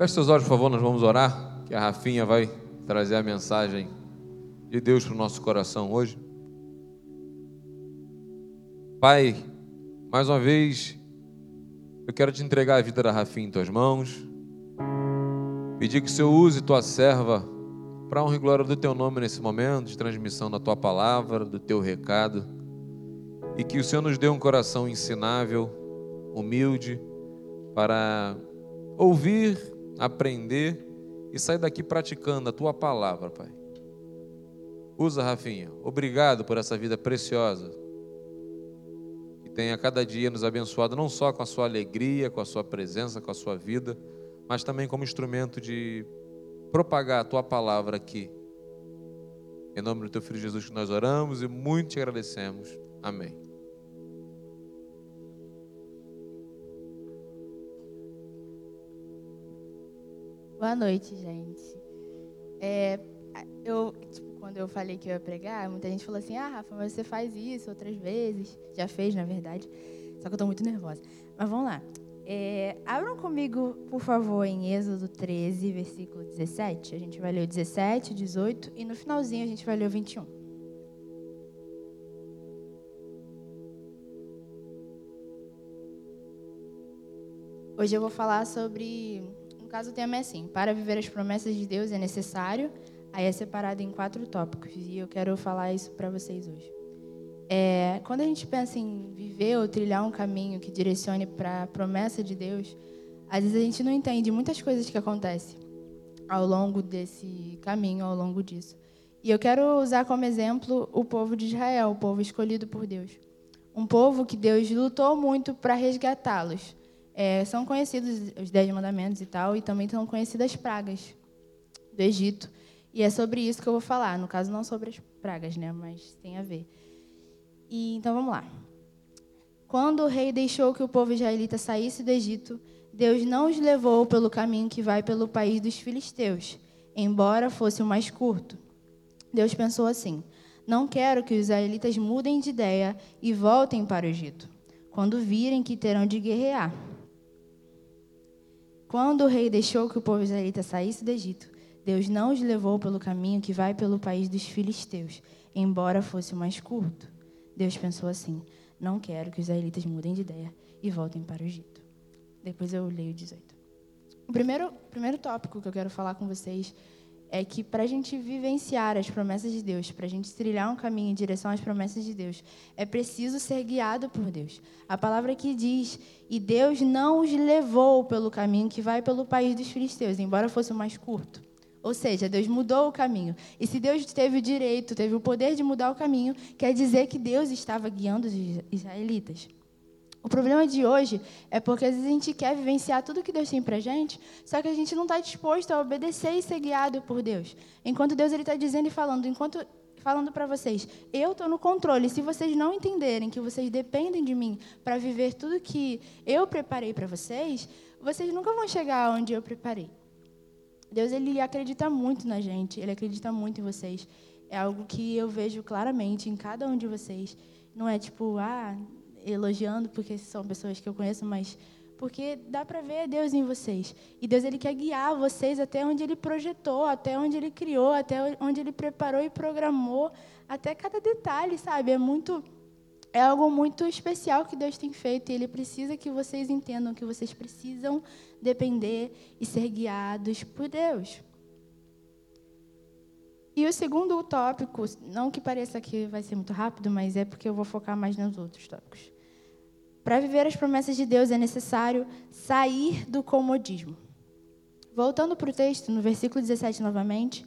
Feche seus olhos, por favor, nós vamos orar, que a Rafinha vai trazer a mensagem de Deus para o nosso coração hoje. Pai, mais uma vez, eu quero te entregar a vida da Rafinha em tuas mãos. Pedir que o Senhor use tua serva para honra e glória do teu nome nesse momento de transmissão da tua palavra, do teu recado. E que o Senhor nos dê um coração ensinável, humilde, para ouvir, aprender e sair daqui praticando a tua palavra, Pai. Usa, Rafinha. Obrigado por essa vida preciosa. Que tenha cada dia nos abençoado, não só com a sua alegria, com a sua presença, com a sua vida, mas também como instrumento de propagar a tua palavra aqui. Em nome do teu filho Jesus que nós oramos e muito te agradecemos. Amém. Boa noite, gente. É, eu, tipo, quando eu falei que eu ia pregar, muita gente falou assim: Ah, Rafa, mas você faz isso outras vezes. Já fez, na verdade. Só que eu estou muito nervosa. Mas vamos lá. É, abram comigo, por favor, em Êxodo 13, versículo 17. A gente vai ler o 17, 18 e no finalzinho a gente vai ler o 21. Hoje eu vou falar sobre. Caso, o tema é assim: para viver as promessas de Deus é necessário. Aí é separado em quatro tópicos e eu quero falar isso para vocês hoje. É, quando a gente pensa em viver ou trilhar um caminho que direcione para a promessa de Deus, às vezes a gente não entende muitas coisas que acontecem ao longo desse caminho, ao longo disso. E eu quero usar como exemplo o povo de Israel, o povo escolhido por Deus. Um povo que Deus lutou muito para resgatá-los. É, são conhecidos os Dez Mandamentos e tal, e também são conhecidas as pragas do Egito. E é sobre isso que eu vou falar. No caso, não sobre as pragas, né? Mas tem a ver. E, então vamos lá. Quando o rei deixou que o povo israelita saísse do Egito, Deus não os levou pelo caminho que vai pelo país dos filisteus, embora fosse o mais curto. Deus pensou assim: Não quero que os israelitas mudem de ideia e voltem para o Egito, quando virem que terão de guerrear. Quando o rei deixou que o povo israelita saísse do Egito, Deus não os levou pelo caminho que vai pelo país dos filisteus, embora fosse mais curto. Deus pensou assim: não quero que os israelitas mudem de ideia e voltem para o Egito. Depois eu leio 18. O primeiro, primeiro tópico que eu quero falar com vocês é que para a gente vivenciar as promessas de Deus, para a gente trilhar um caminho em direção às promessas de Deus, é preciso ser guiado por Deus. A palavra aqui diz: e Deus não os levou pelo caminho que vai pelo país dos filisteus, embora fosse o mais curto. Ou seja, Deus mudou o caminho. E se Deus teve o direito, teve o poder de mudar o caminho, quer dizer que Deus estava guiando os israelitas. O problema de hoje é porque às vezes a gente quer vivenciar tudo que Deus tem para gente, só que a gente não está disposto a obedecer e ser guiado por Deus. Enquanto Deus está dizendo e falando, enquanto falando para vocês, eu estou no controle. Se vocês não entenderem que vocês dependem de mim para viver tudo que eu preparei para vocês, vocês nunca vão chegar onde eu preparei. Deus ele acredita muito na gente, ele acredita muito em vocês. É algo que eu vejo claramente em cada um de vocês. Não é tipo, ah, elogiando porque são pessoas que eu conheço, mas porque dá para ver Deus em vocês. E Deus ele quer guiar vocês até onde ele projetou, até onde ele criou, até onde ele preparou e programou, até cada detalhe, sabe? É muito é algo muito especial que Deus tem feito e Ele precisa que vocês entendam que vocês precisam depender e ser guiados por Deus. E o segundo tópico, não que pareça que vai ser muito rápido, mas é porque eu vou focar mais nos outros tópicos. Para viver as promessas de Deus é necessário sair do comodismo. Voltando para o texto, no versículo 17 novamente,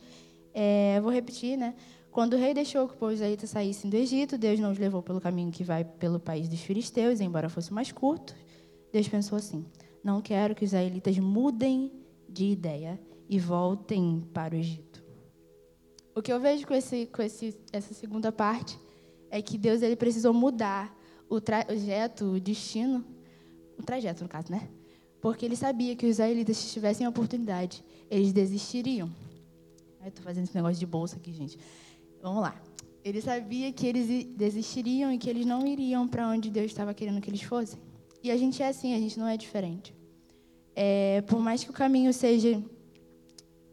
é, vou repetir, né? Quando o rei deixou que o povo israelita saísse do Egito, Deus não os levou pelo caminho que vai pelo país dos filisteus, embora fosse mais curto. Deus pensou assim: não quero que os israelitas mudem de ideia e voltem para o Egito. O que eu vejo com, esse, com esse, essa segunda parte é que Deus ele precisou mudar o trajeto, o destino, o trajeto no caso, né? Porque ele sabia que os israelitas, se tivessem a oportunidade, eles desistiriam. Estou fazendo esse negócio de bolsa aqui, gente. Vamos lá. Ele sabia que eles desistiriam e que eles não iriam para onde Deus estava querendo que eles fossem. E a gente é assim, a gente não é diferente. É, por mais que o caminho seja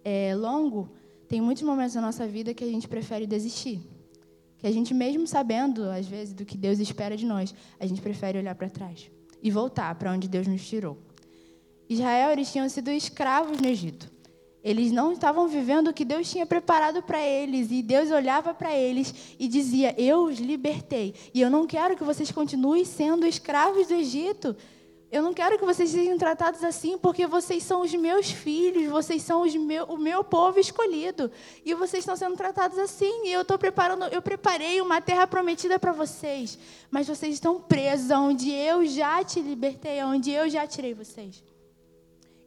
é, longo, tem muitos momentos na nossa vida que a gente prefere desistir. Que a gente, mesmo sabendo, às vezes, do que Deus espera de nós, a gente prefere olhar para trás e voltar para onde Deus nos tirou. Israel, eles tinham sido escravos no Egito. Eles não estavam vivendo o que Deus tinha preparado para eles. E Deus olhava para eles e dizia: Eu os libertei. E eu não quero que vocês continuem sendo escravos do Egito. Eu não quero que vocês sejam tratados assim, porque vocês são os meus filhos, vocês são meu, o meu povo escolhido. E vocês estão sendo tratados assim. E eu estou preparando, eu preparei uma terra prometida para vocês. Mas vocês estão presos onde eu já te libertei, onde eu já tirei vocês.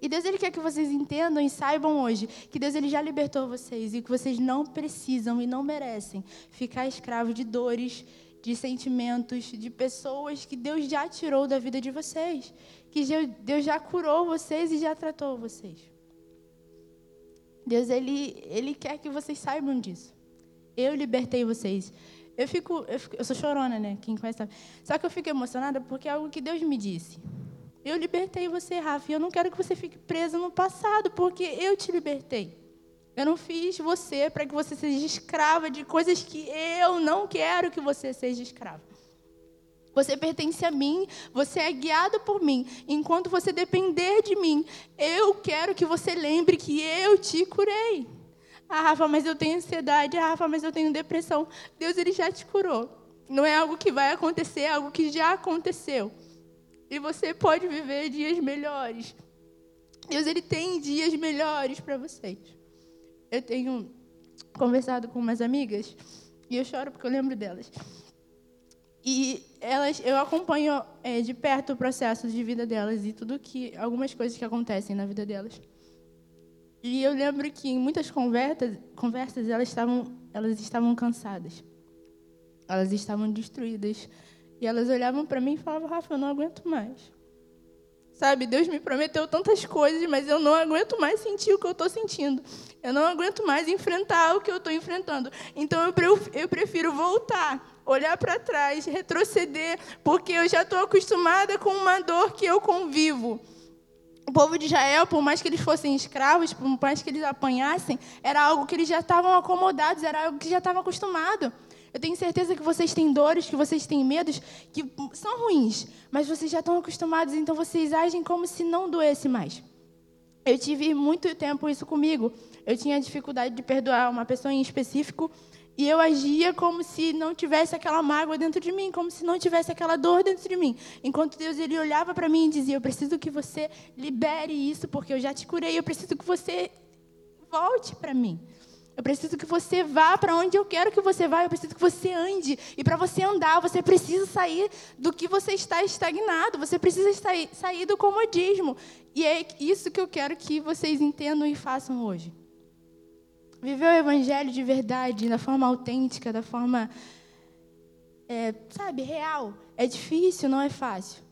E Deus ele quer que vocês entendam e saibam hoje que Deus ele já libertou vocês e que vocês não precisam e não merecem ficar escravos de dores, de sentimentos, de pessoas que Deus já tirou da vida de vocês, que Deus já curou vocês e já tratou vocês. Deus ele ele quer que vocês saibam disso. Eu libertei vocês. Eu fico, eu, fico, eu sou chorona, né? Quem conhece sabe. Só que eu fico emocionada porque é algo que Deus me disse. Eu libertei você, Rafa, e eu não quero que você fique presa no passado, porque eu te libertei. Eu não fiz você para que você seja escrava de coisas que eu não quero que você seja escrava. Você pertence a mim, você é guiado por mim. Enquanto você depender de mim, eu quero que você lembre que eu te curei. Ah, Rafa, mas eu tenho ansiedade. Ah, Rafa, mas eu tenho depressão. Deus ele já te curou. Não é algo que vai acontecer, é algo que já aconteceu. E você pode viver dias melhores. Deus ele tem dias melhores para vocês. Eu tenho conversado com umas amigas e eu choro porque eu lembro delas. E elas, eu acompanho é, de perto o processo de vida delas e tudo que algumas coisas que acontecem na vida delas. E eu lembro que em muitas conversas, conversas elas estavam, elas estavam cansadas. Elas estavam destruídas e elas olhavam para mim e falavam: Rafa, eu não aguento mais. Sabe, Deus me prometeu tantas coisas, mas eu não aguento mais sentir o que eu estou sentindo. Eu não aguento mais enfrentar o que eu estou enfrentando. Então eu prefiro voltar, olhar para trás, retroceder, porque eu já estou acostumada com uma dor que eu convivo. O povo de Israel, por mais que eles fossem escravos, por mais que eles apanhassem, era algo que eles já estavam acomodados, era algo que já estavam acostumados. Eu tenho certeza que vocês têm dores, que vocês têm medos, que são ruins, mas vocês já estão acostumados, então vocês agem como se não doesse mais. Eu tive muito tempo isso comigo. Eu tinha dificuldade de perdoar uma pessoa em específico e eu agia como se não tivesse aquela mágoa dentro de mim, como se não tivesse aquela dor dentro de mim. Enquanto Deus ele olhava para mim e dizia: "Eu preciso que você libere isso, porque eu já te curei. Eu preciso que você volte para mim." Eu preciso que você vá para onde eu quero que você vá. Eu preciso que você ande. E para você andar, você precisa sair do que você está estagnado. Você precisa sair do comodismo. E é isso que eu quero que vocês entendam e façam hoje. Viver o evangelho de verdade, da forma autêntica, da forma, é, sabe, real. É difícil, não é fácil.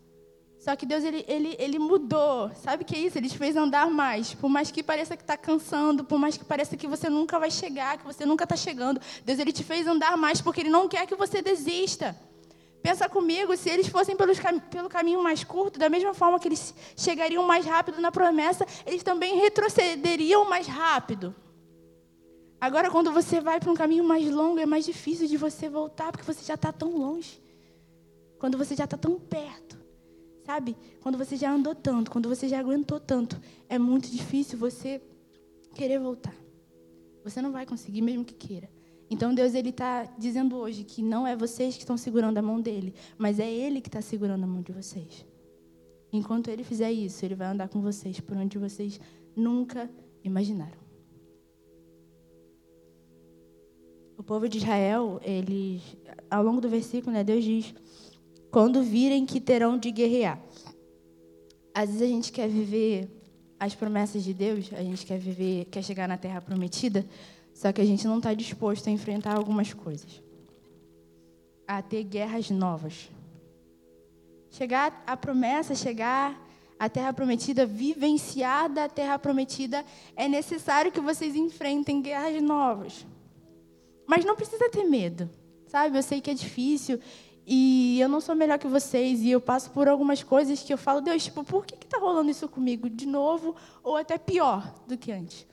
Só que Deus ele, ele, ele mudou. Sabe o que é isso? Ele te fez andar mais. Por mais que pareça que está cansando, por mais que pareça que você nunca vai chegar, que você nunca está chegando, Deus ele te fez andar mais porque Ele não quer que você desista. Pensa comigo, se eles fossem pelos, pelo caminho mais curto, da mesma forma que eles chegariam mais rápido na promessa, eles também retrocederiam mais rápido. Agora, quando você vai para um caminho mais longo, é mais difícil de você voltar, porque você já está tão longe. Quando você já está tão perto. Sabe? Quando você já andou tanto, quando você já aguentou tanto, é muito difícil você querer voltar. Você não vai conseguir, mesmo que queira. Então Deus ele está dizendo hoje que não é vocês que estão segurando a mão dele, mas é Ele que está segurando a mão de vocês. Enquanto Ele fizer isso, Ele vai andar com vocês por onde vocês nunca imaginaram. O povo de Israel, eles, ao longo do versículo, né, Deus diz quando virem que terão de guerrear. Às vezes a gente quer viver as promessas de Deus, a gente quer viver, quer chegar na terra prometida, só que a gente não está disposto a enfrentar algumas coisas. A ter guerras novas. Chegar à promessa, chegar à terra prometida, vivenciar da terra prometida, é necessário que vocês enfrentem guerras novas. Mas não precisa ter medo, sabe? Eu sei que é difícil E eu não sou melhor que vocês, e eu passo por algumas coisas que eu falo, Deus, tipo, por que está rolando isso comigo de novo, ou até pior do que antes?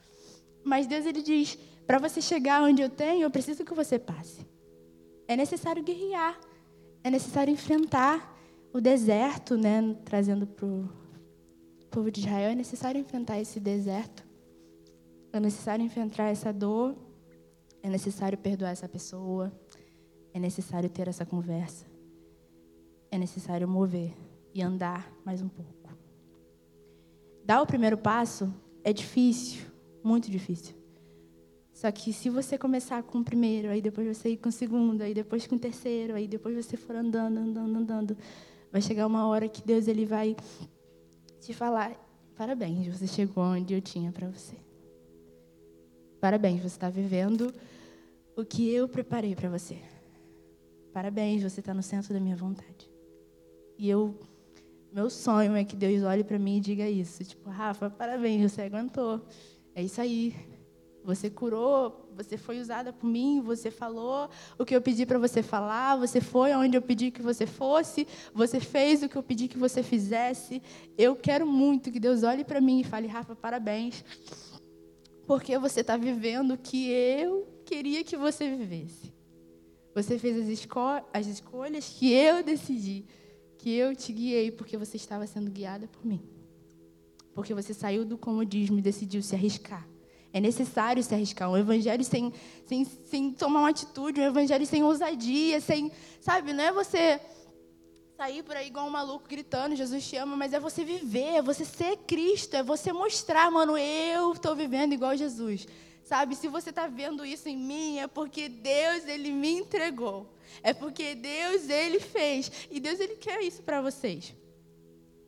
Mas Deus, ele diz, para você chegar onde eu tenho, eu preciso que você passe. É necessário guerrear, é necessário enfrentar o deserto, né, trazendo para o povo de Israel, é necessário enfrentar esse deserto, é necessário enfrentar essa dor, é necessário perdoar essa pessoa, é necessário ter essa conversa. É necessário mover e andar mais um pouco. Dar o primeiro passo é difícil, muito difícil. Só que se você começar com o primeiro, aí depois você ir com o segundo, aí depois com o terceiro, aí depois você for andando, andando, andando, vai chegar uma hora que Deus ele vai te falar: parabéns, você chegou onde eu tinha para você. Parabéns, você está vivendo o que eu preparei para você. Parabéns, você está no centro da minha vontade. E eu, meu sonho é que Deus olhe para mim e diga isso. Tipo, Rafa, parabéns, você aguentou. É isso aí. Você curou, você foi usada por mim, você falou o que eu pedi para você falar, você foi onde eu pedi que você fosse, você fez o que eu pedi que você fizesse. Eu quero muito que Deus olhe para mim e fale, Rafa, parabéns, porque você está vivendo o que eu queria que você vivesse. Você fez as, as escolhas que eu decidi, que eu te guiei, porque você estava sendo guiada por mim. Porque você saiu do comodismo e decidiu se arriscar. É necessário se arriscar. Um evangelho sem, sem, sem tomar uma atitude, um evangelho sem ousadia, sem. Sabe, não é você sair por aí igual um maluco gritando, Jesus te ama, mas é você viver, é você ser Cristo, é você mostrar, mano, eu estou vivendo igual Jesus. Sabe, se você está vendo isso em mim, é porque Deus, Ele me entregou. É porque Deus, Ele fez. E Deus, Ele quer isso para vocês.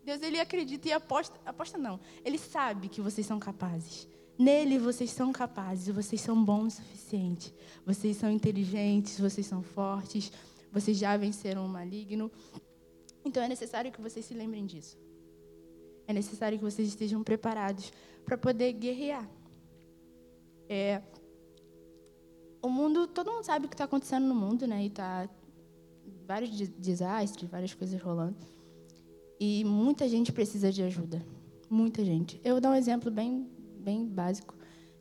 Deus, Ele acredita e aposta. Aposta não. Ele sabe que vocês são capazes. Nele vocês são capazes, vocês são bons o suficiente. Vocês são inteligentes, vocês são fortes, vocês já venceram o maligno. Então é necessário que vocês se lembrem disso. É necessário que vocês estejam preparados para poder guerrear. É, o mundo, todo mundo sabe o que está acontecendo no mundo, né? E tá vários desastres, várias coisas rolando. E muita gente precisa de ajuda. Muita gente. Eu vou dar um exemplo bem, bem básico.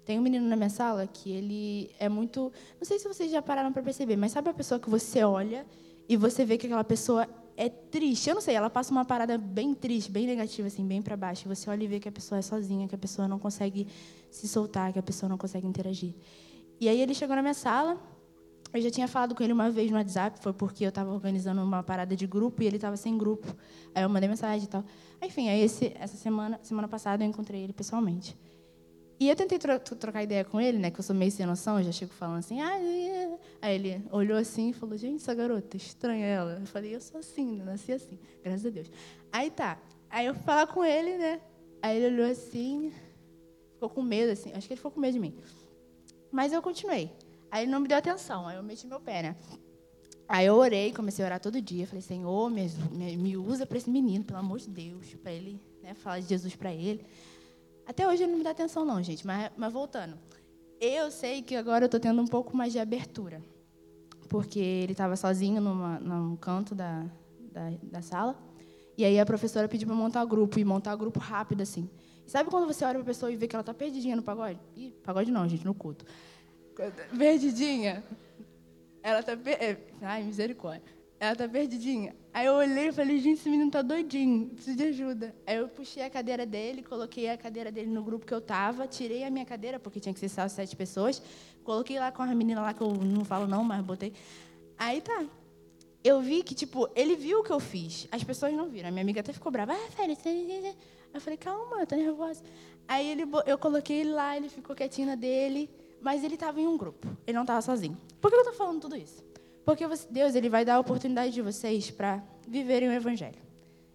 Tem um menino na minha sala que ele é muito. Não sei se vocês já pararam para perceber, mas sabe a pessoa que você olha e você vê que aquela pessoa é triste? Eu não sei, ela passa uma parada bem triste, bem negativa, assim, bem para baixo. Você olha e vê que a pessoa é sozinha, que a pessoa não consegue se soltar, que a pessoa não consegue interagir. E aí ele chegou na minha sala, eu já tinha falado com ele uma vez no WhatsApp, foi porque eu estava organizando uma parada de grupo e ele estava sem grupo. Aí eu mandei mensagem e tal. Enfim, aí esse, essa semana, semana passada eu encontrei ele pessoalmente. E eu tentei tro trocar ideia com ele, né? Que eu sou meio sem noção, eu já chego falando assim. Ah, Aí ele olhou assim e falou: Gente, essa garota, estranha ela. Eu falei: Eu sou assim, nasci assim, graças a Deus. Aí tá. Aí eu fui falar com ele, né? Aí ele olhou assim, ficou com medo, assim. Acho que ele ficou com medo de mim. Mas eu continuei. Aí ele não me deu atenção, aí eu meti meu pé, né? Aí eu orei, comecei a orar todo dia. Falei, Senhor, me, me usa para esse menino, pelo amor de Deus, para ele né, falar de Jesus para ele. Até hoje ele não me dá atenção, não, gente, mas, mas voltando. Eu sei que agora eu estou tendo um pouco mais de abertura, porque ele estava sozinho numa, num canto da, da, da sala. E aí a professora pediu para montar grupo, e montar grupo rápido, assim. Sabe quando você olha para a pessoa e vê que ela está perdidinha no pagode? Ih, pagode não, gente, no culto. Perdidinha. Ela está... Per... É, ai, misericórdia. Ela está perdidinha. Aí eu olhei e falei, gente, esse menino está doidinho, preciso de ajuda. Aí eu puxei a cadeira dele, coloquei a cadeira dele no grupo que eu estava, tirei a minha cadeira, porque tinha que ser só sete pessoas, coloquei lá com a menina lá, que eu não falo não, mas botei. Aí tá. Eu vi que, tipo, ele viu o que eu fiz. As pessoas não viram. A minha amiga até ficou brava. Ah, Félix, eu falei, calma, eu tô nervosa. Aí ele, eu coloquei ele lá, ele ficou quietinho na dele, mas ele estava em um grupo, ele não estava sozinho. Por que eu estou falando tudo isso? Porque Deus ele vai dar a oportunidade de vocês para viverem o Evangelho.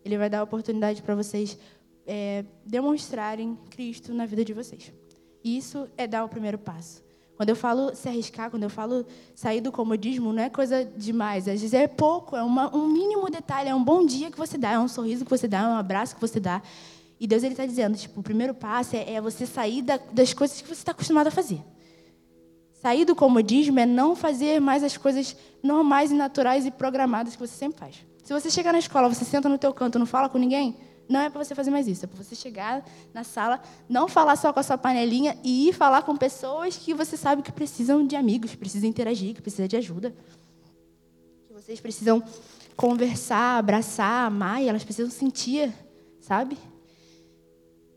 Ele vai dar a oportunidade para vocês é, demonstrarem Cristo na vida de vocês. E isso é dar o primeiro passo. Quando eu falo se arriscar, quando eu falo sair do comodismo, não é coisa demais. Às vezes é pouco, é uma, um mínimo detalhe, é um bom dia que você dá, é um sorriso que você dá, é um abraço que você dá. E Deus está dizendo, tipo, o primeiro passo é, é você sair da, das coisas que você está acostumado a fazer. Sair do comodismo é não fazer mais as coisas normais e naturais e programadas que você sempre faz. Se você chegar na escola, você senta no teu canto, não fala com ninguém, não é para você fazer mais isso. É para você chegar na sala, não falar só com a sua panelinha e ir falar com pessoas que você sabe que precisam de amigos, precisam interagir, que precisam de ajuda. Que vocês precisam conversar, abraçar, amar e elas precisam sentir, sabe?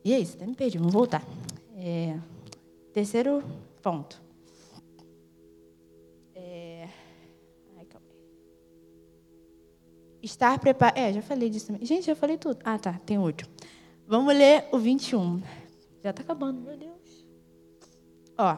E é isso, até me perdi, vamos voltar. É, terceiro ponto. Estar preparado. É, já falei disso também. Gente, já falei tudo. Ah, tá, tem outro. Vamos ler o 21. Já está acabando, meu Deus. Ó.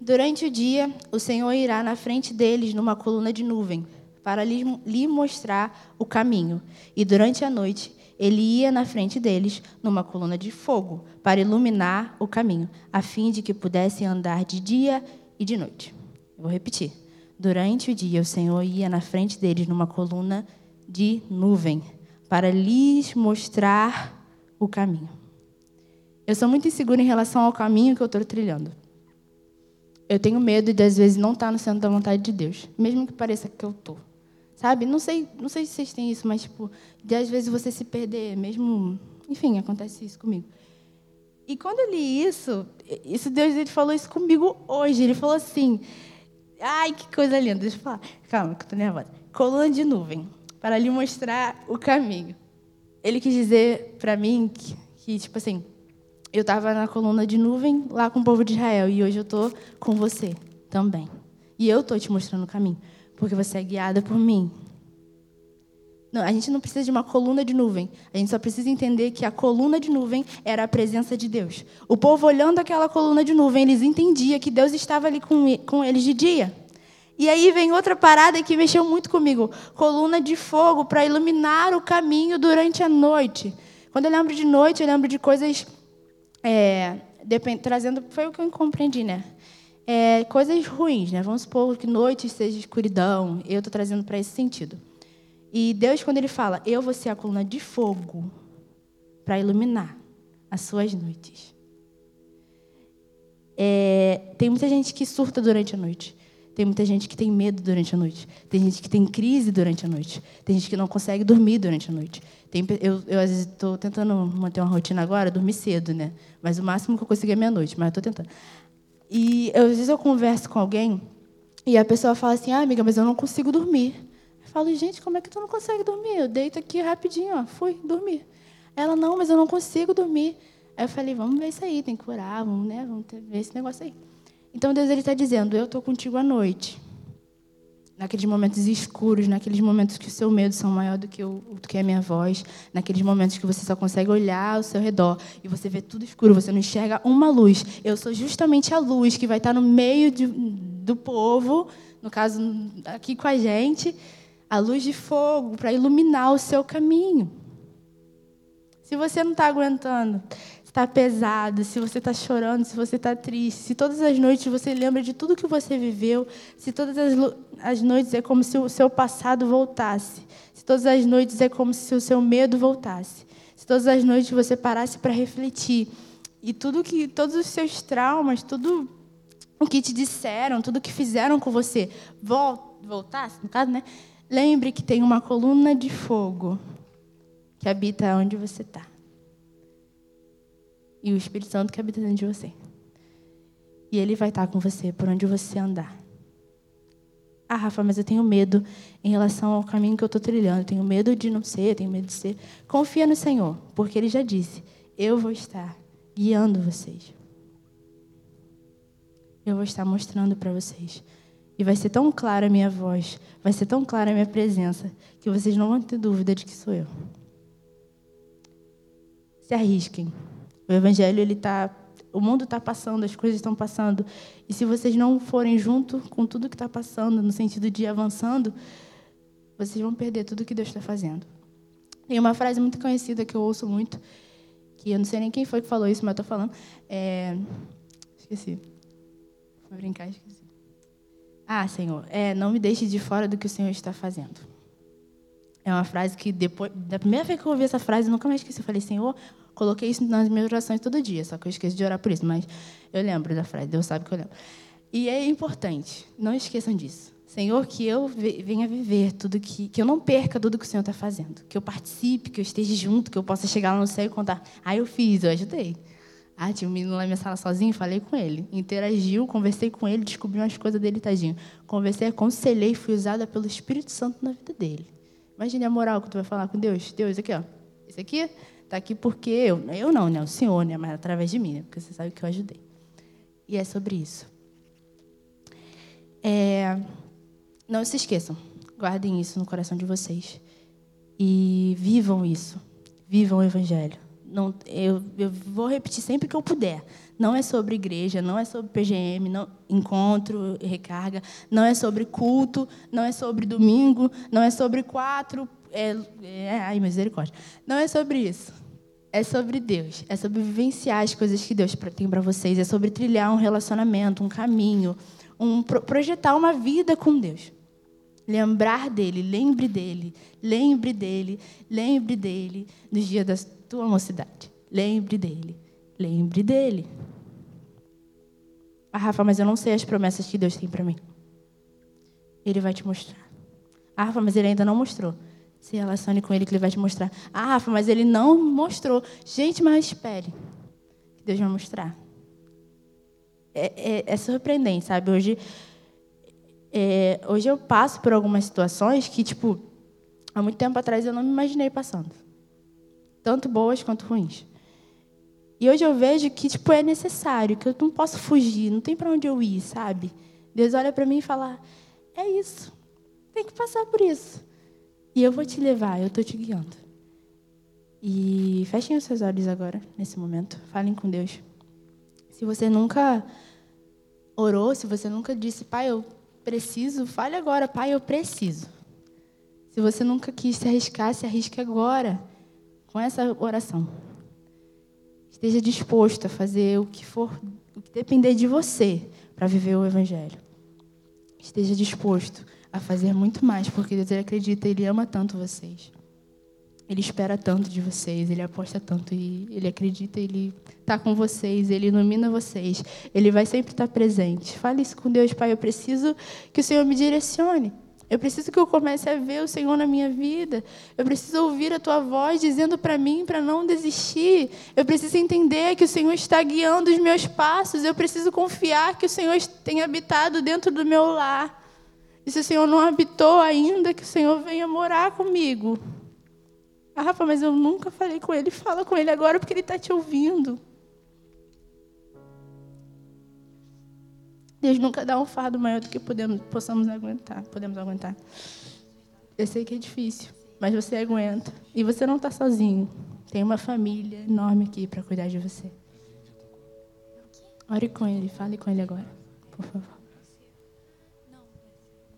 Durante o dia, o Senhor irá na frente deles numa coluna de nuvem, para lhe mostrar o caminho. E durante a noite, ele ia na frente deles numa coluna de fogo para iluminar o caminho, a fim de que pudessem andar de dia e de noite. Eu vou repetir. Durante o dia, o Senhor ia na frente deles numa coluna de nuvem para lhes mostrar o caminho. Eu sou muito insegura em relação ao caminho que eu estou trilhando. Eu tenho medo de, às vezes, não estar no centro da vontade de Deus, mesmo que pareça que eu estou. Sabe? Não sei, não sei se vocês têm isso, mas tipo, de às vezes você se perder, mesmo, enfim, acontece isso comigo. E quando eu li isso, isso Deus ele falou isso comigo hoje. Ele falou assim: "Ai, que coisa linda". Deixa eu falar. Calma, que eu tô nervosa. Coluna de nuvem para lhe mostrar o caminho. Ele quis dizer para mim que, que tipo assim, eu estava na coluna de nuvem lá com o povo de Israel e hoje eu tô com você também. E eu tô te mostrando o caminho porque você é guiada por mim. Não, a gente não precisa de uma coluna de nuvem. A gente só precisa entender que a coluna de nuvem era a presença de Deus. O povo olhando aquela coluna de nuvem, eles entendiam que Deus estava ali com, com eles de dia. E aí vem outra parada que mexeu muito comigo: coluna de fogo para iluminar o caminho durante a noite. Quando eu lembro de noite, eu lembro de coisas é, depend, trazendo. Foi o que eu compreendi, né? é, coisas ruins, né? Vamos supor que noite seja escuridão. Eu estou trazendo para esse sentido. E Deus, quando Ele fala, eu vou ser a coluna de fogo para iluminar as suas noites. É, tem muita gente que surta durante a noite. Tem muita gente que tem medo durante a noite. Tem gente que tem crise durante a noite. Tem gente que não consegue dormir durante a noite. Tem, eu, eu, às vezes, estou tentando manter uma rotina agora, dormir cedo, né? Mas o máximo que eu consigo é meia-noite, mas estou tentando. E às vezes eu converso com alguém e a pessoa fala assim: ah, amiga, mas eu não consigo dormir. Falo, gente, como é que tu não consegue dormir? Eu deito aqui rapidinho, ó, fui dormir. Ela, não, mas eu não consigo dormir. Aí eu falei, vamos ver isso aí, tem que curar, vamos, né, vamos ver esse negócio aí. Então Deus está dizendo, eu estou contigo à noite naqueles momentos escuros, naqueles momentos que o seu medo são maior do que, o, do que a minha voz, naqueles momentos que você só consegue olhar ao seu redor e você vê tudo escuro, você não enxerga uma luz. Eu sou justamente a luz que vai estar no meio de, do povo, no caso aqui com a gente, a luz de fogo para iluminar o seu caminho. Se você não está aguentando, está pesado, se você está chorando, se você está triste, se todas as noites você lembra de tudo que você viveu, se todas as, as noites é como se o seu passado voltasse, se todas as noites é como se o seu medo voltasse, se todas as noites você parasse para refletir e tudo que, todos os seus traumas, tudo o que te disseram, tudo que fizeram com você voltasse, no caso, né? Lembre que tem uma coluna de fogo que habita onde você está e o Espírito Santo que habita dentro de você. E ele vai estar com você por onde você andar. Ah, Rafa, mas eu tenho medo em relação ao caminho que eu estou trilhando. Eu tenho medo de não ser, tenho medo de ser. Confia no Senhor, porque Ele já disse: Eu vou estar guiando vocês. Eu vou estar mostrando para vocês. E vai ser tão clara a minha voz, vai ser tão clara a minha presença, que vocês não vão ter dúvida de que sou eu. Se arrisquem. O evangelho ele tá, o mundo está passando, as coisas estão passando, e se vocês não forem junto com tudo que está passando, no sentido de avançando, vocês vão perder tudo que Deus está fazendo. Tem uma frase muito conhecida que eu ouço muito, que eu não sei nem quem foi que falou isso, mas estou falando. É... Esqueci. Vou brincar, esqueci. Ah, Senhor, é, não me deixe de fora do que o Senhor está fazendo. É uma frase que depois, da primeira vez que eu ouvi essa frase, eu nunca mais esqueci. Eu falei, Senhor, Coloquei isso nas minhas orações todo dia, só que eu esqueço de orar por isso, mas eu lembro da frase, Deus sabe que eu lembro. E é importante, não esqueçam disso. Senhor, que eu venha viver tudo que. que eu não perca tudo que o Senhor está fazendo. Que eu participe, que eu esteja junto, que eu possa chegar lá no céu e contar. Ah, eu fiz, eu ajudei. Ah, tinha um menino lá na minha sala sozinho, falei com ele. Interagiu, conversei com ele, descobri umas coisas dele, tadinho. Conversei, aconselhei, fui usada pelo Espírito Santo na vida dele. Imagine a moral que tu vai falar com Deus. Deus, aqui, ó. Esse aqui está aqui porque eu. Eu não, né? O Senhor, né? Mas através de mim, né? Porque você sabe que eu ajudei. E é sobre isso. É, não se esqueçam, guardem isso no coração de vocês. E vivam isso. Vivam o Evangelho. Não, eu, eu vou repetir sempre que eu puder. Não é sobre igreja, não é sobre PGM, não, encontro, recarga, não é sobre culto, não é sobre domingo, não é sobre quatro. É, é, ai, misericórdia. Não é sobre isso. É sobre Deus. É sobre vivenciar as coisas que Deus tem para vocês. É sobre trilhar um relacionamento, um caminho, um, projetar uma vida com Deus. Lembrar dele, lembre dele, lembre dele, lembre dele nos dias da tua mocidade. Lembre dele, lembre dele. Ah, Rafa, mas eu não sei as promessas que Deus tem para mim. Ele vai te mostrar. Ah, Rafa, mas ele ainda não mostrou. Se relacione com ele que ele vai te mostrar. Ah, Rafa, mas ele não mostrou. Gente, mas espere. Deus vai mostrar. É, é, é surpreendente, sabe? Hoje é, hoje eu passo por algumas situações que, tipo, há muito tempo atrás eu não me imaginei passando. Tanto boas quanto ruins. E hoje eu vejo que, tipo, é necessário, que eu não posso fugir, não tem para onde eu ir, sabe? Deus olha para mim e fala: é isso, tem que passar por isso. E eu vou te levar, eu estou te guiando. E fechem os seus olhos agora, nesse momento. Falem com Deus. Se você nunca orou, se você nunca disse, Pai, eu preciso, fale agora, pai, eu preciso. Se você nunca quis se arriscar, se arrisque agora com essa oração. Esteja disposto a fazer o que for, o que depender de você para viver o evangelho. Esteja disposto a fazer muito mais, porque Deus acredita, ele ama tanto vocês. Ele espera tanto de vocês, ele aposta tanto e ele acredita, ele está com vocês, ele ilumina vocês, ele vai sempre estar presente. Fale isso com Deus, Pai. Eu preciso que o Senhor me direcione. Eu preciso que eu comece a ver o Senhor na minha vida. Eu preciso ouvir a tua voz dizendo para mim para não desistir. Eu preciso entender que o Senhor está guiando os meus passos. Eu preciso confiar que o Senhor tem habitado dentro do meu lar. E se o Senhor não habitou ainda, que o Senhor venha morar comigo. Ah, Rafa, mas eu nunca falei com ele. Fala com ele agora porque ele está te ouvindo. Deus nunca dá um fardo maior do que podemos, possamos aguentar. Podemos aguentar. Eu sei que é difícil, mas você aguenta. E você não está sozinho. Tem uma família enorme aqui para cuidar de você. Ore com ele, fale com ele agora, por favor.